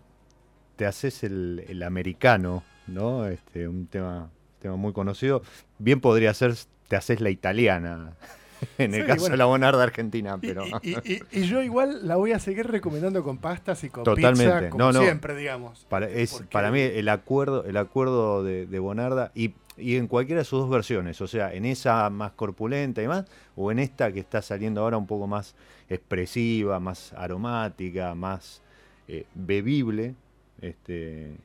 te haces el, americano, ¿no? Este, un tema, tema muy conocido. Bien podría ser te haces la italiana. En el caso de la bonarda argentina, pero. Y, yo igual la voy a seguir recomendando con pastas y con Totalmente. como siempre, digamos. Para, es, para mí el acuerdo, el acuerdo de, bonarda y, en cualquiera de sus dos versiones, o sea, en esa más corpulenta y más, o en esta que está saliendo ahora un poco más expresiva, más aromática, más eh, bebible, este,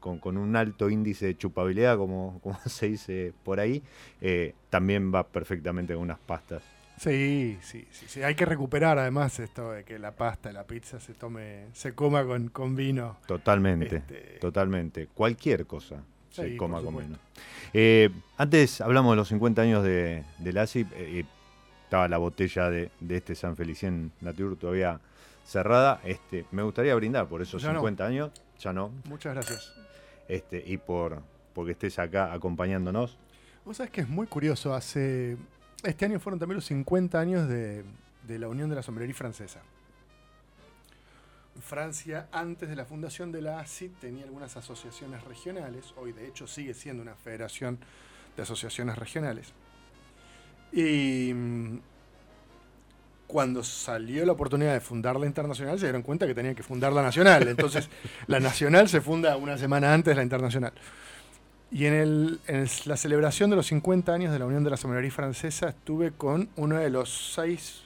con, un alto índice de chupabilidad, como, como se dice por ahí, eh, también va perfectamente con unas pastas. Sí, sí, sí, Hay que recuperar además esto de que la pasta, la pizza se tome, se coma con, con vino. Totalmente, este, totalmente. Cualquier cosa se coma con vino. Eh, antes hablamos de los 50 años de, la ASIP. Eh, estaba la botella de, este San Felicien Natur todavía cerrada. Este, me gustaría brindar por esos 50 años ya no. Muchas gracias. Este, y por porque estés acá acompañándonos. Vos sabés que es muy curioso, hace. Este año fueron también los 50 años de, la Unión de la Sombrería Francesa. Francia, antes de la fundación de la ACID, tenía algunas asociaciones regionales. Hoy, de hecho, sigue siendo una federación de asociaciones regionales. Y cuando salió la oportunidad de fundar la internacional, se dieron cuenta que tenían que fundar la nacional. Entonces, la nacional se funda una semana antes de la internacional. Y en, el, en la celebración de los 50 años de la Unión de la Sommelería Francesa, estuve con una de los seis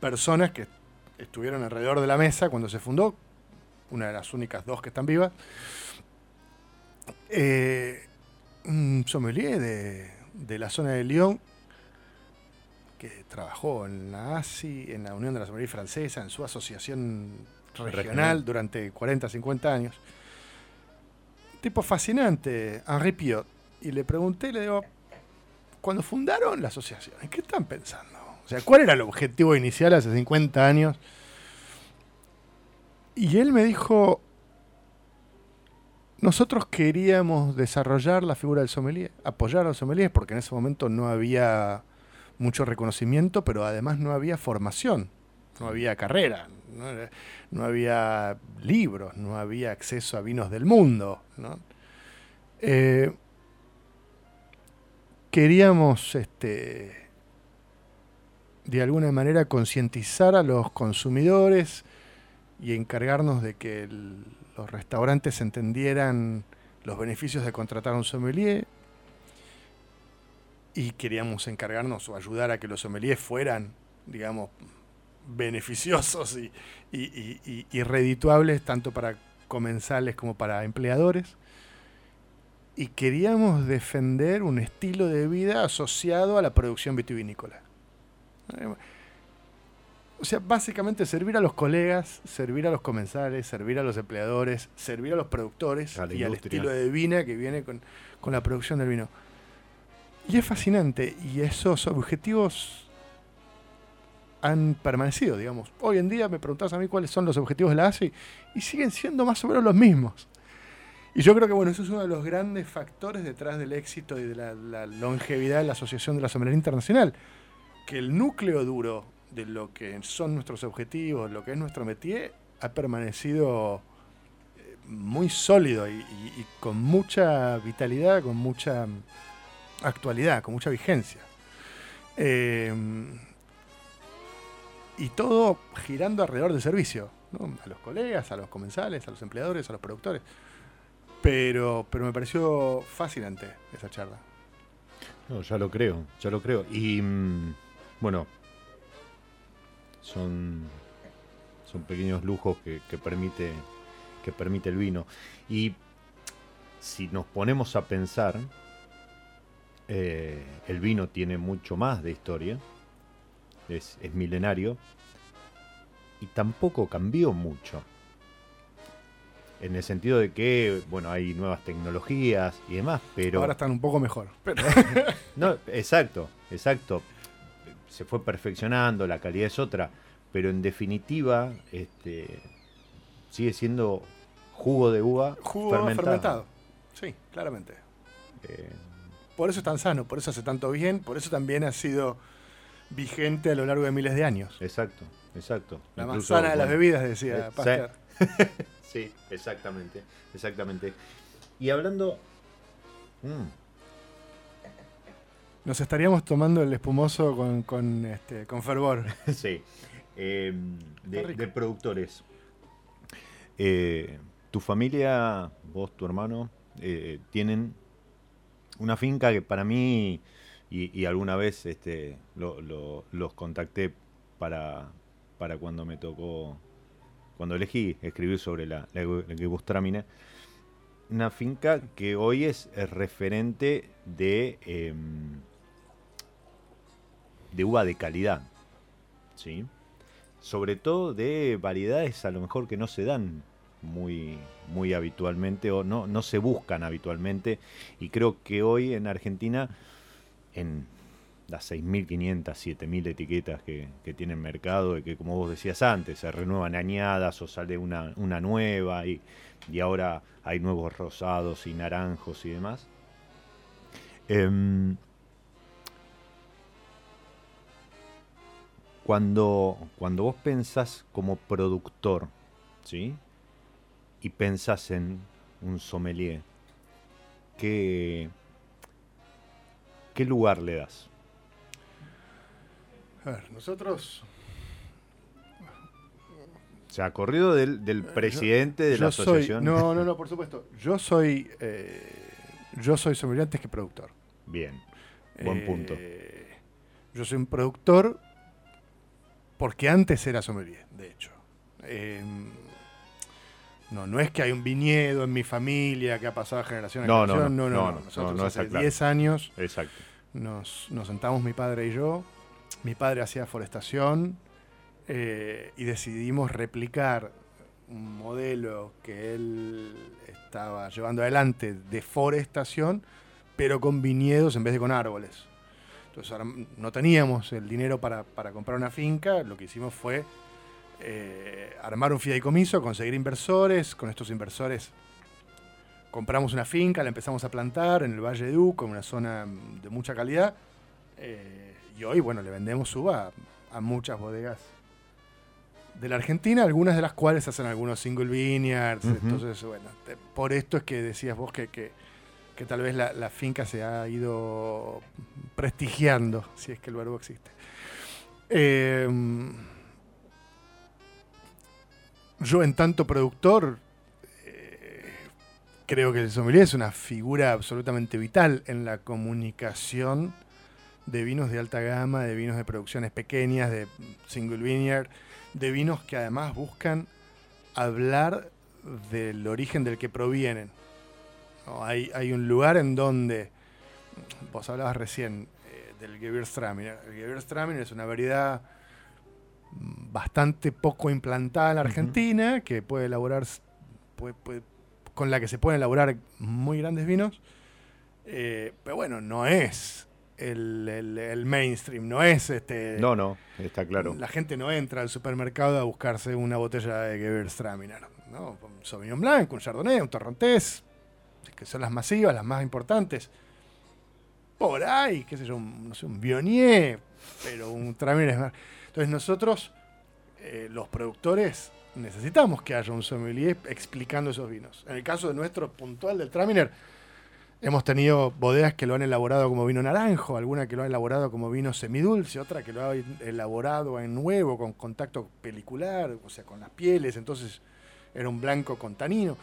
personas que estuvieron alrededor de la mesa cuando se fundó, una de las únicas dos que están vivas. Eh, un sommelier de, de la zona de Lyon que trabajó en la ASI, en la Unión de la Sommelier Francesa, en su asociación regional, durante 40, 50 años. Tipo fascinante, Henri Piot. Y le pregunté, le digo, cuando fundaron la asociación, ¿en qué están pensando? O sea, ¿cuál era el objetivo inicial hace 50 años? Y él me dijo, nosotros queríamos desarrollar la figura del sommelier, apoyar a los sommeliers, porque en ese momento no había mucho reconocimiento, pero además no había formación, no había carrera, no, había libros, no había acceso a vinos del mundo. Eh, queríamos este, de alguna manera concientizar a los consumidores y encargarnos de que los restaurantes entendieran los beneficios de contratar a un sommelier y queríamos encargarnos o ayudar a que los sommeliers fueran, digamos, beneficiosos y, y, redituables tanto para comensales como para empleadores. Y queríamos defender un estilo de vida asociado a la producción vitivinícola. O sea, básicamente servir a los colegas, servir a los comensales, servir a los empleadores, servir a los productores y al estilo de vina que viene con, con la producción del vino. Y es fascinante, y esos objetivos han permanecido, digamos. Hoy en día me preguntas a mí cuáles son los objetivos de la ASI y siguen siendo más o menos los mismos. Y yo creo que bueno, eso es uno de los grandes factores detrás del éxito y de la, longevidad de la Asociación de la Sommelería Internacional, que el núcleo duro de lo que son nuestros objetivos, lo que es nuestro métier, ha permanecido eh, muy sólido y con mucha vitalidad, con mucha actualidad, con mucha vigencia. Eh, y todo girando alrededor del servicio, a los colegas, a los comensales, a los empleadores, a los productores. Pero, pero me pareció fascinante esa charla. No, ya lo creo, ya lo creo. Y mm, bueno, son, son pequeños lujos que, que, permite, que permite el vino. Y si nos ponemos a pensar, eh, el vino tiene mucho más de historia, es, milenario, y tampoco cambió mucho. En el sentido de que, bueno, hay nuevas tecnologías y demás, pero... Ahora están un poco mejor. no, exacto, exacto. Se fue perfeccionando, la calidad es otra, pero en definitiva este, sigue siendo jugo de uva jugo fermentado. Sí, claramente. Eh, por eso es tan sano, por eso hace tanto bien, por eso también ha sido vigente a lo largo de miles de años. Exacto, exacto. La manzana de las bebidas, decía eh, Pasteur. Sí. exactamente, exactamente. Y hablando... Mm. Nos estaríamos tomando el espumoso con, con, este, con fervor. sí. Em, de, productores. Eh, tu familia, vos, tu hermano, eh, tienen una finca que para mí, y, alguna vez este, los contacté para, para cuando me tocó, cuando elegí escribir sobre la, la, una finca que hoy es, referente de, em, de uva de calidad, ¿sí? sobre todo de variedades a lo mejor que no se dan muy, muy habitualmente o no, no se buscan habitualmente. Y creo que hoy en Argentina, en las 6.500, 7.000 etiquetas que, que tiene el mercado, y que como vos decías antes, se renuevan añadas o sale una, una nueva y, y, ahora hay nuevos rosados y naranjos y demás. Em, cuando, cuando vos pensás como productor, ¿sí? Y pensás en un sommelier, ¿qué, qué lugar le das? A ver, nosotros sea, corrido del, del eh, presidente de la asociación. no, no, no, por supuesto. Yo soy, yo soy sommelier antes que productor. Bien, buen punto. Yo soy un productor porque antes era sommelier, de hecho. Em, no, no es que hay un viñedo en mi familia que ha pasado de generación en generación. No, no, no. Nosotros hace 10 años Exacto. Nos, sentamos mi padre y yo. Mi padre hacía forestación eh, y decidimos replicar un modelo que él estaba llevando adelante de forestación, pero con viñedos en vez de con árboles. Entonces ahora no teníamos el dinero para, para comprar una finca, lo que hicimos fue eh, armar un fideicomiso, conseguir inversores, con estos inversores compramos una finca, la empezamos a plantar en el Valle de Uco, en una zona de mucha calidad, eh, y hoy, bueno, le vendemos uva a, muchas bodegas de la Argentina, algunas de las cuales hacen algunos single vineyards, entonces, bueno, por esto es que decías vos que, que, tal vez la, finca se ha ido prestigiando, si es que el verbo existe. Eh, yo en tanto productor eh, creo que el sommelier es una figura absolutamente vital en la comunicación de vinos de alta gama, de vinos de producciones pequeñas, de single vineyard, de vinos que además buscan hablar del origen del que provienen. hay, hay, un lugar en donde, vos hablabas recién eh, del Gewürztraminer. El Gewürztraminer es una variedad bastante poco implantada en la Argentina, que puede elaborar, con la que se pueden elaborar muy grandes vinos. Eh, pero bueno, no es el, mainstream, no es este. No, no, está claro. La gente no entra al supermercado a buscarse una botella de Gewürztraminer, ¿no? Un Sauvignon Blanc, un Chardonnay, un Torrontés, que son las masivas, las más importantes. Por ahí, qué sé yo, no sé, un Bionier, pero un más. Entonces nosotros, eh, los productores, necesitamos que haya un sommelier explicando esos vinos. En el caso de nuestro puntual del Traminer, hemos tenido bodegas que lo han elaborado como vino naranjo, alguna que lo ha elaborado como vino semidulce, otra que lo ha elaborado en nuevo, con contacto pelicular, o sea, con las pieles, entonces era un blanco con tanino.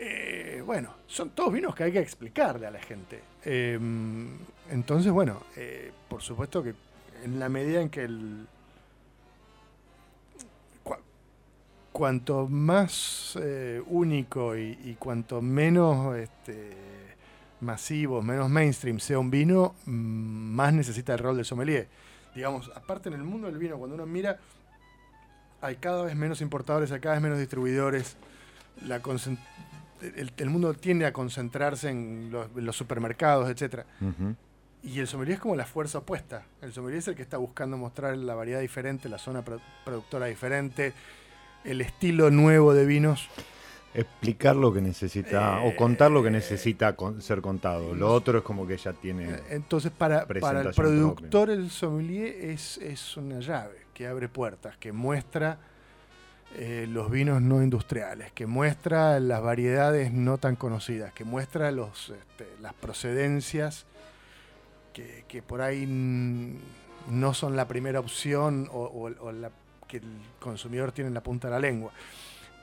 Eh, bueno, son todos vinos que hay que explicarle a la gente. Em, entonces, bueno, eh, por supuesto que en la medida en que el, cuanto más eh, único y, cuanto menos este, masivo, menos mainstream sea un vino, mm, más necesita el rol del sommelier. Digamos, aparte en el mundo del vino, cuando uno mira, hay cada vez menos importadores, hay cada vez menos distribuidores. El, mundo tiende a concentrarse en los, supermercados, etc. Y el sommelier es como la fuerza opuesta. El sommelier es el que está buscando mostrar la variedad diferente, la zona productora diferente, el estilo nuevo de vinos. Explicar lo que necesita o contar lo que necesita ser contado. Lo otro es como que ya tiene. Eh, entonces, para, para el productor, el sommelier es, es, una llave que abre puertas, que muestra eh, los vinos no industriales, que muestra las variedades no tan conocidas, que muestra los, este, las procedencias que, que, por ahí no son la primera opción o, o la que el consumidor tiene en la punta de la lengua.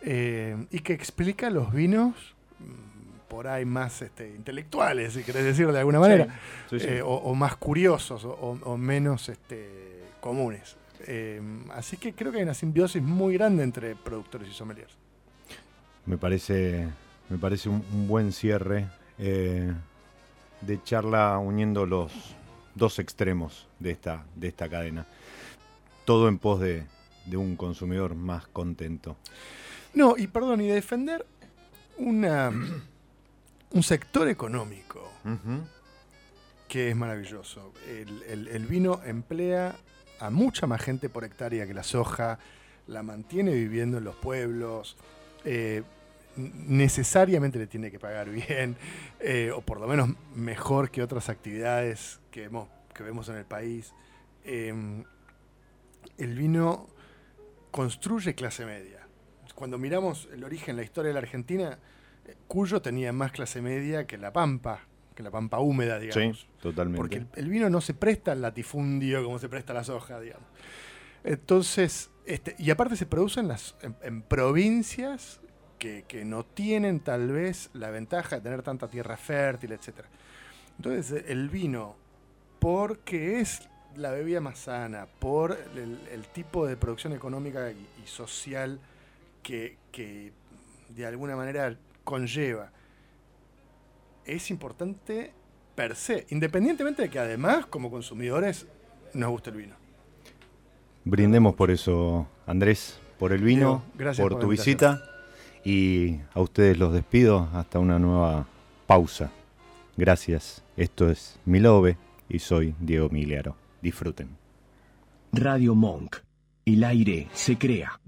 Eh, y que explica los vinos mm, por ahí más este, intelectuales, si querés decir de alguna manera, eh, o, más curiosos o, menos este, comunes. Eh, así que creo que hay una simbiosis muy grande entre productores y sommeliers. Me parece, me parece un, buen cierre de charla uniendo los dos extremos de esta, de esta cadena. Todo en pos de, de un consumidor más contento. No, y perdón, y de defender una, un sector económico que es maravilloso. El, vino emplea a mucha más gente por hectárea que la soja, la mantiene viviendo en los pueblos, eh, necesariamente le tiene que pagar bien, eh, o por lo menos mejor que otras actividades que, que vemos en el país. Em, el vino construye clase media. Cuando miramos el origen, la historia de la Argentina, eh, Cuyo tenía más clase media que la Pampa, que la Pampa húmeda, digamos. Sí, totalmente. Porque el, vino no se presta al latifundio como se presta la soja, digamos. Entonces, Este, y aparte se produce en, las, en, provincias que, que, no tienen tal vez la ventaja de tener tanta tierra fértil, etc. Entonces el vino, porque es la bebida más sana, por el, tipo de producción económica y, social que, que, de alguna manera conlleva, es importante per se, independientemente de que además como consumidores nos guste el vino. Brindemos por eso, Andrés, por el vino, por, tu visita y a ustedes los despido hasta una nueva pausa. Gracias. Esto es Milove y soy Diego Miliaro. Disfruten. Radio Monk. El aire se crea.